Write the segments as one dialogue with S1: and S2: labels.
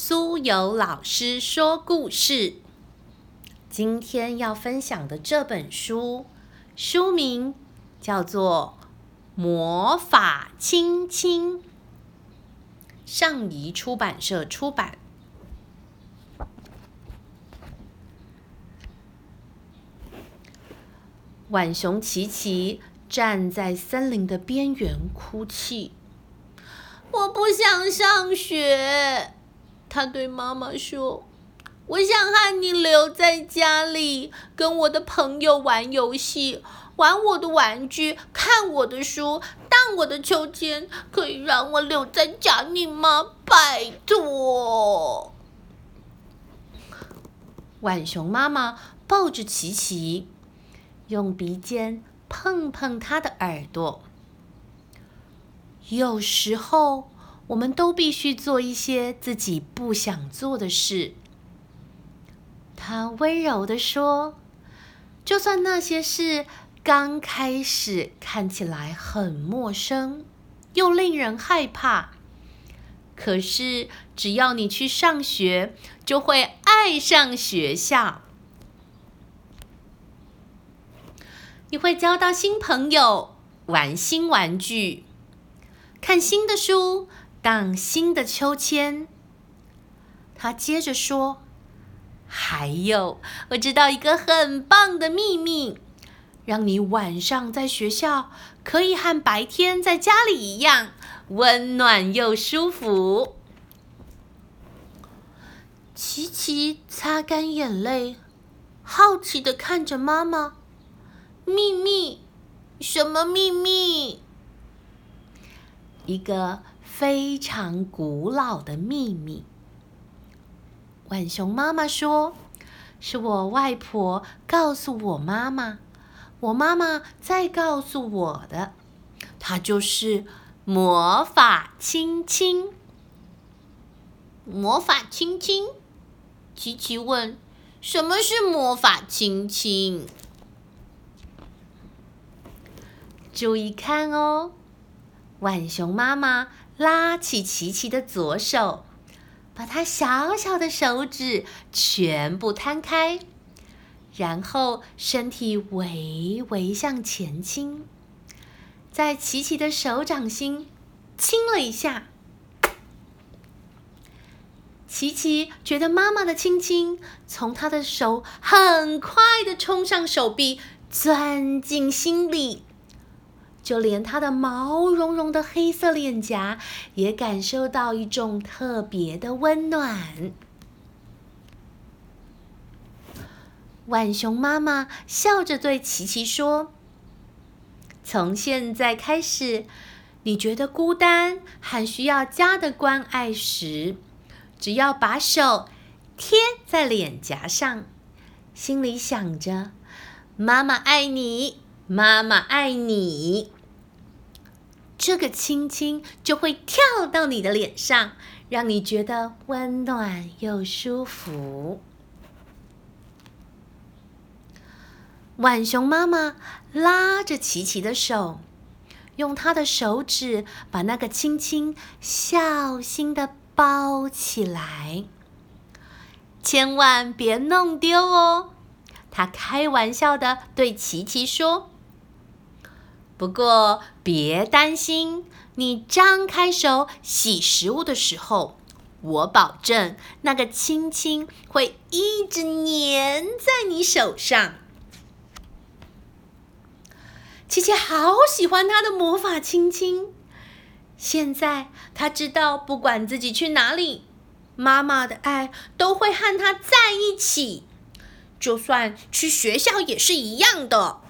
S1: 苏有老师说故事。今天要分享的这本书，书名叫做《魔法亲亲》，上仪出版社出版。浣熊琪琪站在森林的边缘哭泣，
S2: 我不想上学。他对妈妈说：“我想和你留在家里，跟我的朋友玩游戏，玩我的玩具，看我的书，荡我的秋千。可以让我留在家里吗？拜托！”
S1: 浣熊妈妈抱着琪琪，用鼻尖碰碰他的耳朵。有时候。我们都必须做一些自己不想做的事。他温柔地说：“就算那些事刚开始看起来很陌生，又令人害怕，可是只要你去上学，就会爱上学校。你会交到新朋友，玩新玩具，看新的书。”荡新的秋千。他接着说：“还有，我知道一个很棒的秘密，让你晚上在学校可以和白天在家里一样温暖又舒服。”琪琪擦干眼泪，好奇的看着妈妈：“
S2: 秘密？什么秘密？”
S1: 一个。非常古老的秘密。浣熊妈妈说：“是我外婆告诉我妈妈，我妈妈再告诉我的。它就是魔法亲亲。”
S2: 魔法亲亲？琪琪问：“什么是魔法亲亲？”
S1: 注意看哦，浣熊妈妈。拉起琪琪的左手，把他小小的手指全部摊开，然后身体微微向前倾，在琪琪的手掌心亲了一下。琪琪觉得妈妈的亲亲从他的手很快的冲上手臂，钻进心里。就连它的毛茸茸的黑色脸颊也感受到一种特别的温暖。浣熊妈妈笑着对琪琪说：“从现在开始，你觉得孤单和需要家的关爱时，只要把手贴在脸颊上，心里想着‘妈妈爱你，妈妈爱你’。”这个亲亲就会跳到你的脸上，让你觉得温暖又舒服。浣熊妈妈拉着琪琪的手，用她的手指把那个亲亲小心的包起来，千万别弄丢哦。她开玩笑的对琪琪说。不过别担心，你张开手洗食物的时候，我保证那个亲亲会一直粘在你手上。琪琪好喜欢他的魔法亲亲，现在他知道，不管自己去哪里，妈妈的爱都会和他在一起，就算去学校也是一样的。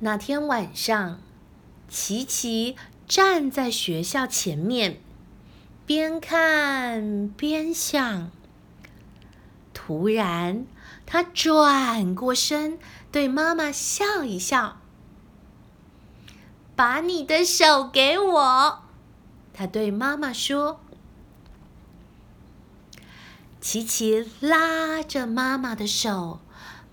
S1: 那天晚上，琪琪站在学校前面，边看边想。突然，他转过身，对妈妈笑一笑：“把你的手给我。”他对妈妈说。琪琪拉着妈妈的手。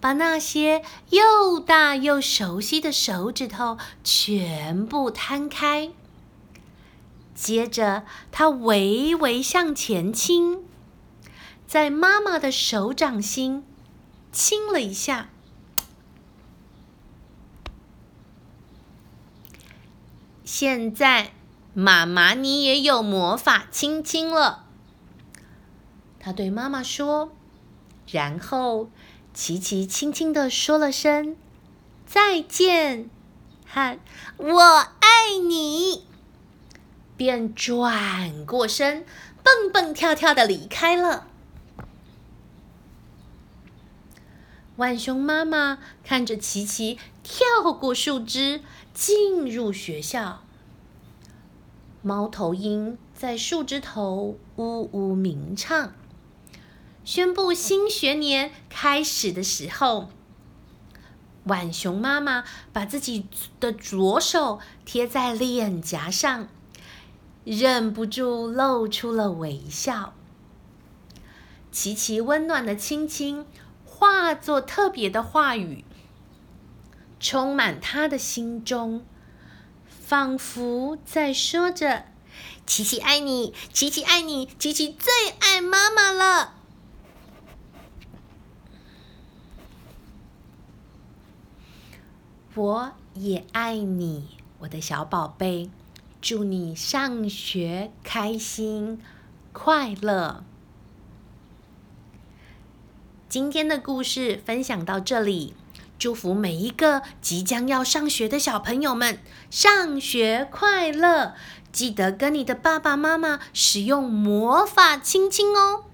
S1: 把那些又大又熟悉的手指头全部摊开，接着，他微微向前倾，在妈妈的手掌心亲了一下。现在，妈妈你也有魔法亲亲了。他对妈妈说，然后琪琪轻轻的说了声再见，和我爱你。便转过身，蹦蹦跳跳的离开了。浣熊妈妈看着琪琪跳过树枝进入学校，猫头鹰在树枝头呜呜鸣唱，宣布新学年开始的时候，浣熊妈妈把自己的左手贴在脸颊上。忍不住露出了微笑。琪琪温暖的亲亲化作特别的话语，充满他的心中，仿佛在说着：“琪琪爱你，琪琪爱你，琪琪最爱妈妈了。”我也爱你，我的小宝贝。祝你上学开心快乐！今天的故事分享到这里，祝福每一个即将要上学的小朋友们上学快乐！记得跟你的爸爸妈妈使用魔法亲亲哦。